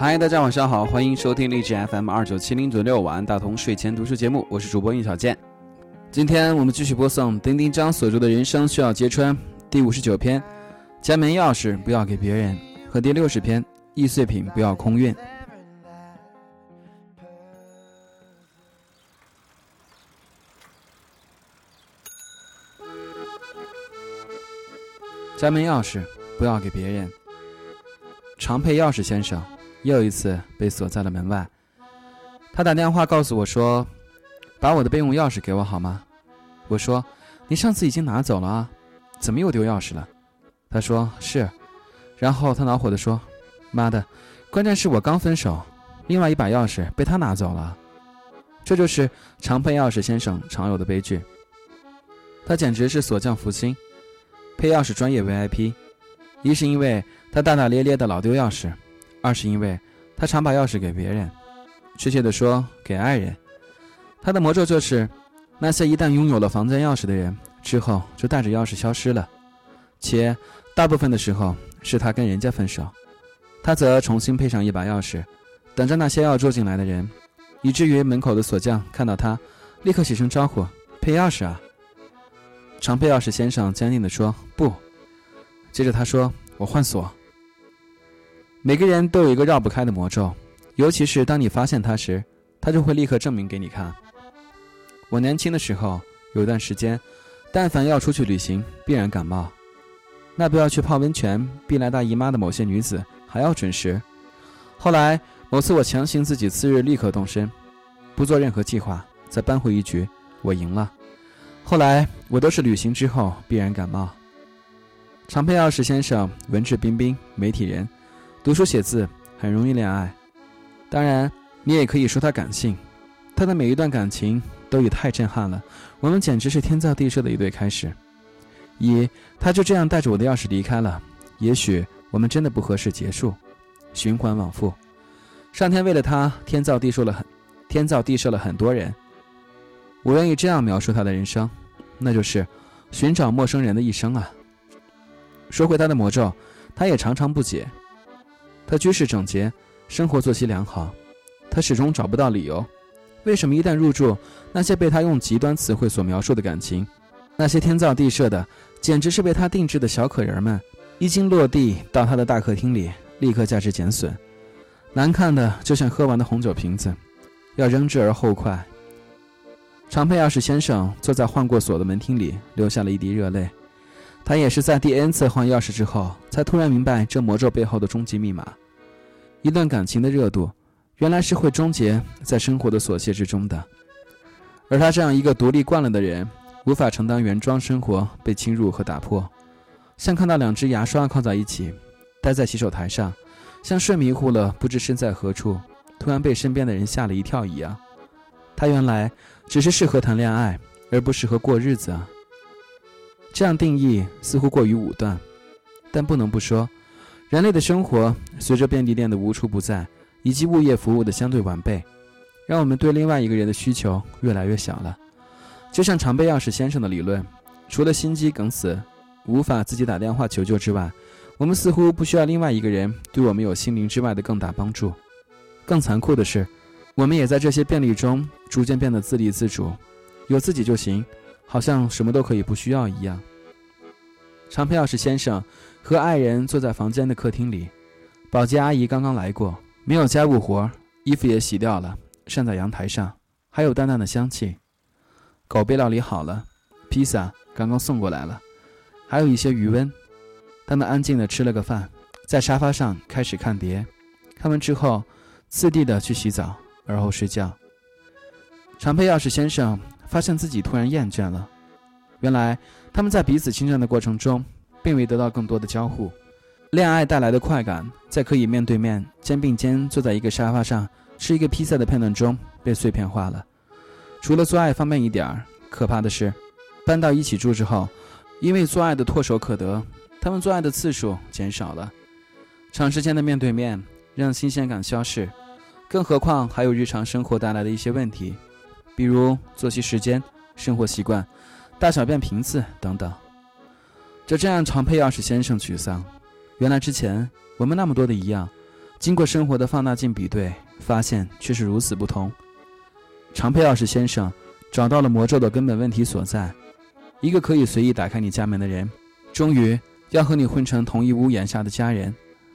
嗨，大家晚上好，欢迎收听励志 FM 二九七零九六晚安大同睡前读书节目，我是主播应小健。今天我们继续播送丁丁张所著的《人生需要揭穿》第五十九篇，家门钥匙不要给别人和第六十篇易碎品不要空运。家门钥匙不要给别人。常配钥匙先生又一次被锁在了门外。他打电话告诉我说：“把我的备用钥匙给我好吗？”我说：“你上次已经拿走了啊，怎么又丢钥匙了？”他说：“是。”然后他恼火地说：“妈的，关键是我刚分手，另外一把钥匙被他拿走了。”这就是常配钥匙先生常有的悲剧。他简直是锁匠福星。配钥匙专业 VIP，一是因为他大大咧咧的老丢钥匙，二是因为他常把钥匙给别人，确切的说给爱人。他的魔咒就是，那些一旦拥有了房间钥匙的人之后就带着钥匙消失了，且大部分的时候是他跟人家分手，他则重新配上一把钥匙，等着那些要住进来的人，以至于门口的锁匠看到他，立刻起身招呼配钥匙啊。常配钥匙先生坚定地说：“不。”接着他说：“我换锁。”每个人都有一个绕不开的魔咒，尤其是当你发现它时，他就会立刻证明给你看。我年轻的时候有段时间，但凡要出去旅行，必然感冒。那不要去泡温泉，必来大姨妈的某些女子还要准时。后来某次我强行自己次日立刻动身，不做任何计划，再扳回一局，我赢了。后来我都是旅行之后必然感冒。常佩钥匙先生文质彬彬，媒体人，读书写字很容易恋爱。当然，你也可以说他感性。他的每一段感情都已太震撼了，我们简直是天造地设的一对开始。一，他就这样带着我的钥匙离开了。也许我们真的不合适，结束，循环往复。上天为了他天造地设了很，天造地设了很多人。我愿意这样描述他的人生，那就是寻找陌生人的一生啊。说回他的魔咒，他也常常不解。他居室整洁，生活作息良好，他始终找不到理由，为什么一旦入住那些被他用极端词汇所描述的感情，那些天造地设的，简直是被他定制的小可人们，一经落地到他的大客厅里，立刻价值减损，难看的就像喝完的红酒瓶子，要扔之而后快。常佩钥匙先生坐在换过锁的门厅里，流下了一滴热泪。他也是在第 N 次换钥匙之后，才突然明白这魔咒背后的终极密码：一段感情的热度，原来是会终结在生活的琐屑之中的。而他这样一个独立惯了的人，无法承担原装生活被侵入和打破，像看到两只牙刷靠在一起，待在洗手台上，像睡迷糊了不知身在何处，突然被身边的人吓了一跳一样。他原来只是适合谈恋爱，而不适合过日子啊。这样定义似乎过于武断，但不能不说，人类的生活随着便利店的无处不在，以及物业服务的相对完备，让我们对另外一个人的需求越来越小了。就像常备钥匙先生的理论，除了心肌梗死无法自己打电话求救之外，我们似乎不需要另外一个人对我们有心灵之外的更大帮助。更残酷的是。我们也在这些便利中逐渐变得自立自主，有自己就行，好像什么都可以不需要一样。常佩钥匙先生和爱人坐在房间的客厅里，保洁阿姨刚刚来过，没有家务活，衣服也洗掉了，晾在阳台上，还有淡淡的香气。狗被料理好了，披萨刚刚送过来了，还有一些余温。他们安静地吃了个饭，在沙发上开始看碟，看完之后，次第的去洗澡。而后睡觉。常佩钥匙先生发现自己突然厌倦了。原来他们在彼此侵占的过程中，并未得到更多的交互。恋爱带来的快感，在可以面对面、肩并肩坐在一个沙发上吃一个披萨的片段中被碎片化了。除了做爱方便一点儿，可怕的是，搬到一起住之后，因为做爱的唾手可得，他们做爱的次数减少了。长时间的面对面让新鲜感消逝。更何况还有日常生活带来的一些问题，比如作息时间、生活习惯、大小便频次等等。这这样常配钥匙先生沮丧。原来之前我们那么多的一样，经过生活的放大镜比对，发现却是如此不同。常佩钥匙先生找到了魔咒的根本问题所在：一个可以随意打开你家门的人，终于要和你混成同一屋檐下的家人，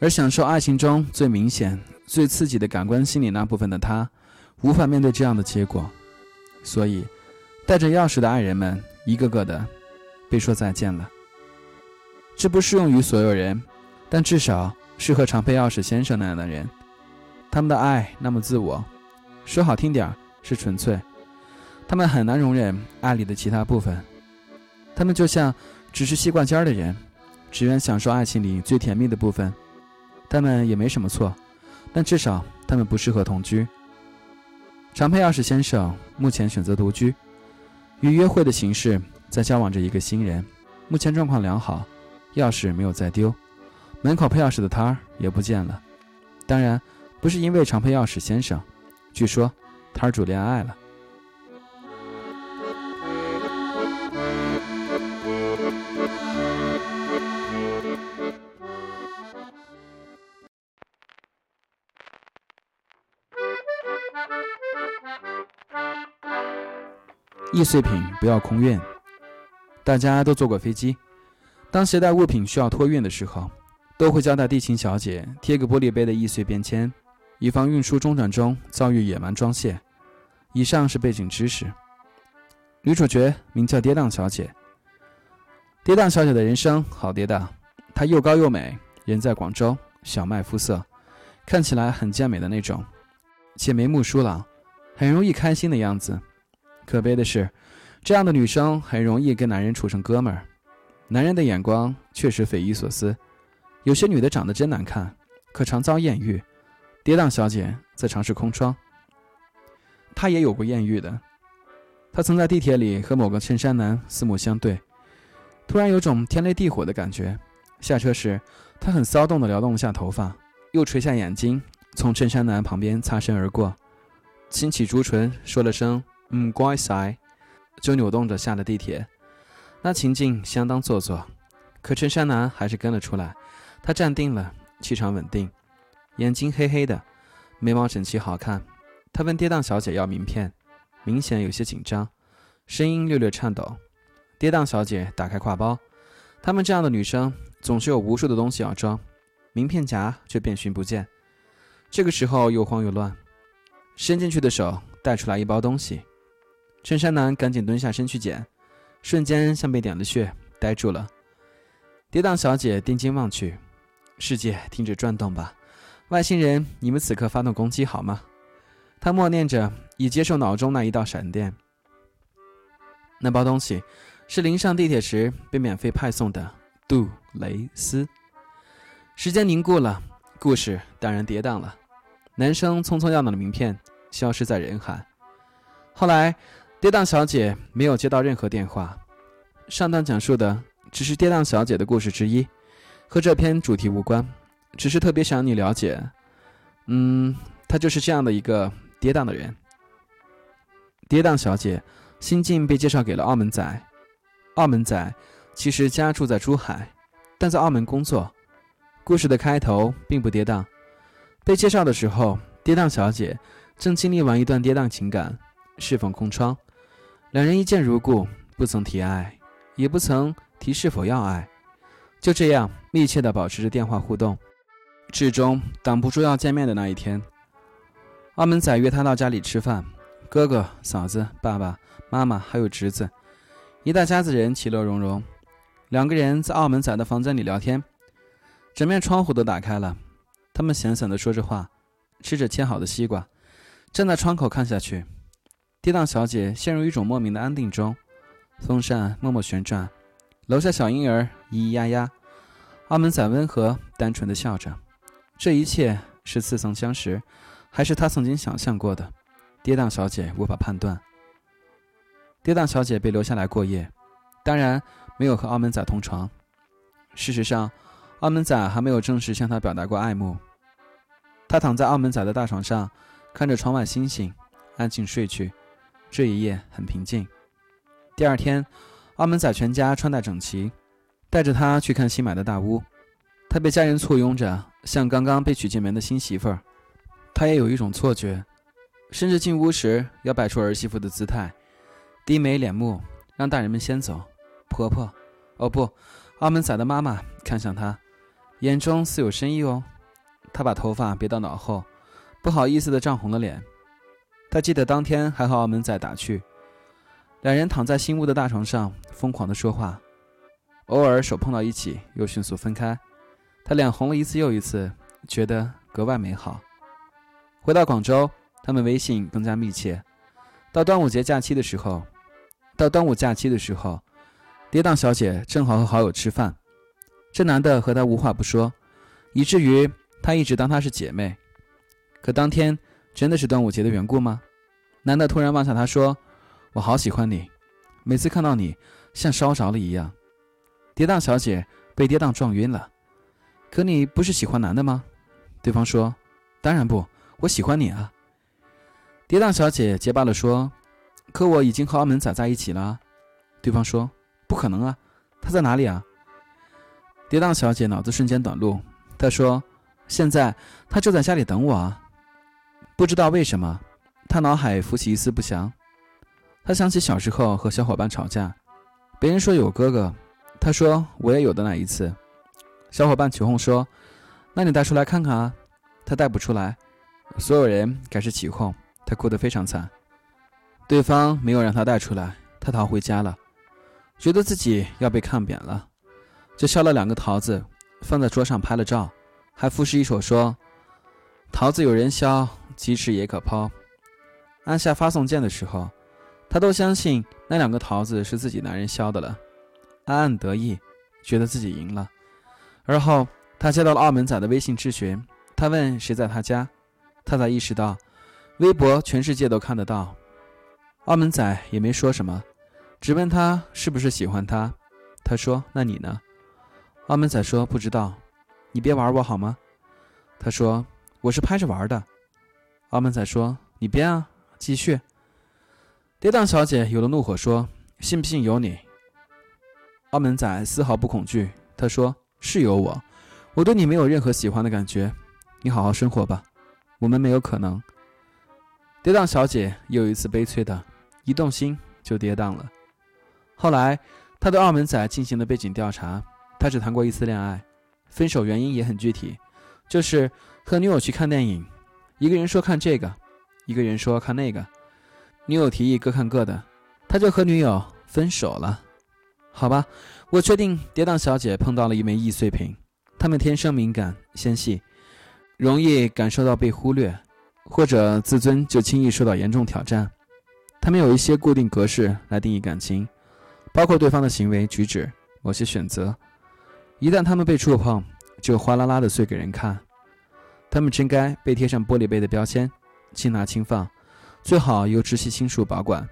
而享受爱情中最明显、最刺激的感官心理那部分的他，无法面对这样的结果，所以带着钥匙的爱人们一个个的被说再见了。这不适用于所有人，但至少。适合常佩钥匙先生那样的人，他们的爱那么自我，说好听点儿是纯粹，他们很难容忍爱里的其他部分。他们就像只是西瓜尖儿的人，只愿享受爱情里最甜蜜的部分。他们也没什么错，但至少他们不适合同居。常佩钥匙先生目前选择独居，与约会的形式在交往着一个新人，目前状况良好，钥匙没有再丢。门口配钥匙的摊儿也不见了，当然不是因为常配钥匙先生，据说摊主恋爱了。易碎品不要空运，大家都坐过飞机，当携带物品需要托运的时候。都会交代地勤小姐贴个玻璃杯的易碎便签，以防运输中转中遭遇野蛮装卸。以上是背景知识。女主角名叫跌宕小姐。跌宕小姐的人生好跌宕，她又高又美，人在广州，小麦肤色，看起来很健美的那种，且眉目疏朗，很容易开心的样子。可悲的是，这样的女生很容易跟男人处成哥们儿，男人的眼光确实匪夷所思。有些女的长得真难看，可常遭艳遇。跌宕小姐则尝试空窗。她也有过艳遇的。她曾在地铁里和某个衬衫男四目相对，突然有种天雷地火的感觉。下车时，她很骚动地撩动下头发，又垂下眼睛，从衬衫男旁边擦身而过，轻启朱唇，说了声“嗯，乖塞”，就扭动着下了地铁。那情境相当做作，可衬衫男还是跟了出来。他站定了，气场稳定，眼睛黑黑的，眉毛整齐好看。他问跌宕小姐要名片，明显有些紧张，声音略略颤抖。跌宕小姐打开挎包，她们这样的女生总是有无数的东西要装，名片夹却遍寻不见。这个时候又慌又乱，伸进去的手带出来一包东西，衬衫男赶紧蹲下身去捡，瞬间像被点了穴，呆住了。跌宕小姐定睛望去。世界停止转动吧，外星人！你们此刻发动攻击好吗？他默念着，以接受脑中那一道闪电。那包东西是临上地铁时被免费派送的杜蕾斯。时间凝固了，故事当然跌宕了。男生匆匆要到的名片消失在人海。后来，跌宕小姐没有接到任何电话。上段讲述的只是跌宕小姐的故事之一。和这篇主题无关，只是特别想你了解。嗯，她就是这样的一个跌宕的人。跌宕小姐，新晋被介绍给了澳门仔。澳门仔其实家住在珠海，但在澳门工作。故事的开头并不跌宕。被介绍的时候，跌宕小姐正经历完一段跌宕情感，适逢空窗，两人一见如故，不曾提爱，也不曾提是否要爱。就这样密切地保持着电话互动，始终挡不住要见面的那一天。澳门仔约他到家里吃饭，哥哥、嫂子、爸爸妈妈还有侄子，一大家子人其乐融融。两个人在澳门仔的房间里聊天，整面窗户都打开了，他们闲散地说着话，吃着切好的西瓜，站在窗口看下去。跌宕小姐陷入一种莫名的安定中，风扇默默旋转。楼下小婴儿咿咿呀呀，澳门仔温和单纯的笑着。这一切是似曾相识，还是他曾经想象过的？跌宕小姐无法判断。跌宕小姐被留下来过夜，当然没有和澳门仔同床。事实上，澳门仔还没有正式向她表达过爱慕。她躺在澳门仔的大床上，看着窗外星星，安静睡去。这一夜很平静。第二天。澳门仔全家穿戴整齐，带着他去看新买的大屋。他被家人簇拥着，像刚刚被娶进门的新媳妇儿。他也有一种错觉，甚至进屋时要摆出儿媳妇的姿态，低眉敛目，让大人们先走。婆婆，哦不，澳门仔的妈妈看向他，眼中似有深意哦。他把头发别到脑后，不好意思地涨红了脸。他记得当天还和澳门仔打趣，两人躺在新屋的大床上疯狂地说话，偶尔手碰到一起又迅速分开。他脸红了一次又一次，觉得格外美好。回到广州，他们微信更加密切。到端午节假期的时候，到端午假期的时候，跌宕小姐正好和好友吃饭。这男的和她无话不说，以至于她一直当他是姐妹。可当天真的是端午节的缘故吗？男的突然望向她说：“我好喜欢你，每次看到你像烧着了一样。”跌宕小姐被跌宕撞晕了。可你不是喜欢男的吗？对方说：“当然不。”我喜欢你啊，跌宕小姐结巴地说：“可我已经和澳门仔在一起了。”对方说：“不可能啊，他在哪里啊？”跌宕小姐脑子瞬间短路，她说：“现在他就在家里等我啊。”不知道为什么，他脑海浮起一丝不祥。他想起小时候和小伙伴吵架，别人说有哥哥，他说我也有的那一次。小伙伴起哄说：“那你带出来看看啊。”他带不出来。所有人开始起哄，他哭得非常惨。对方没有让他带出来，他逃回家了，觉得自己要被看扁了，就削了两个桃子，放在桌上拍了照，还赋诗一首说：“桃子有人削，鸡翅也可抛。”按下发送键的时候，他都相信那两个桃子是自己男人削的了，暗暗得意，觉得自己赢了。而后他接到了澳门仔的微信质询，他问谁在他家。他才意识到，微博全世界都看得到。澳门仔也没说什么，只问他是不是喜欢他。他说：“那你呢？”澳门仔说：“不知道。”你别玩我好吗？他说：“我是拍着玩的。”澳门仔说：“你编啊，继续。”跌宕小姐有了怒火说：“信不信由你。”澳门仔丝毫不恐惧，他说：“是有我，我对你没有任何喜欢的感觉，你好好生活吧。”我们没有可能。跌宕小姐又一次悲催的，一动心就跌宕了。后来，他对澳门仔进行了背景调查，他只谈过一次恋爱，分手原因也很具体，就是和女友去看电影，一个人说看这个，一个人说看那个，女友提议各看各的，他就和女友分手了。好吧，我确定跌宕小姐碰到了一枚易碎品，他们天生敏感纤细。容易感受到被忽略，或者自尊就轻易受到严重挑战。他们有一些固定格式来定义感情，包括对方的行为举止、某些选择。一旦他们被触碰，就哗啦啦的碎给人看。他们真该被贴上玻璃杯的标签，轻拿轻放，最好由直系亲属保管。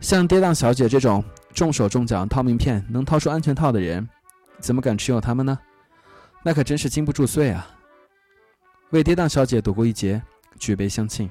像跌宕小姐这种重手重脚掏名片能掏出安全套的人，怎么敢持有他们呢？那可真是经不住碎啊！为跌宕小姐躲过一劫，举杯相庆。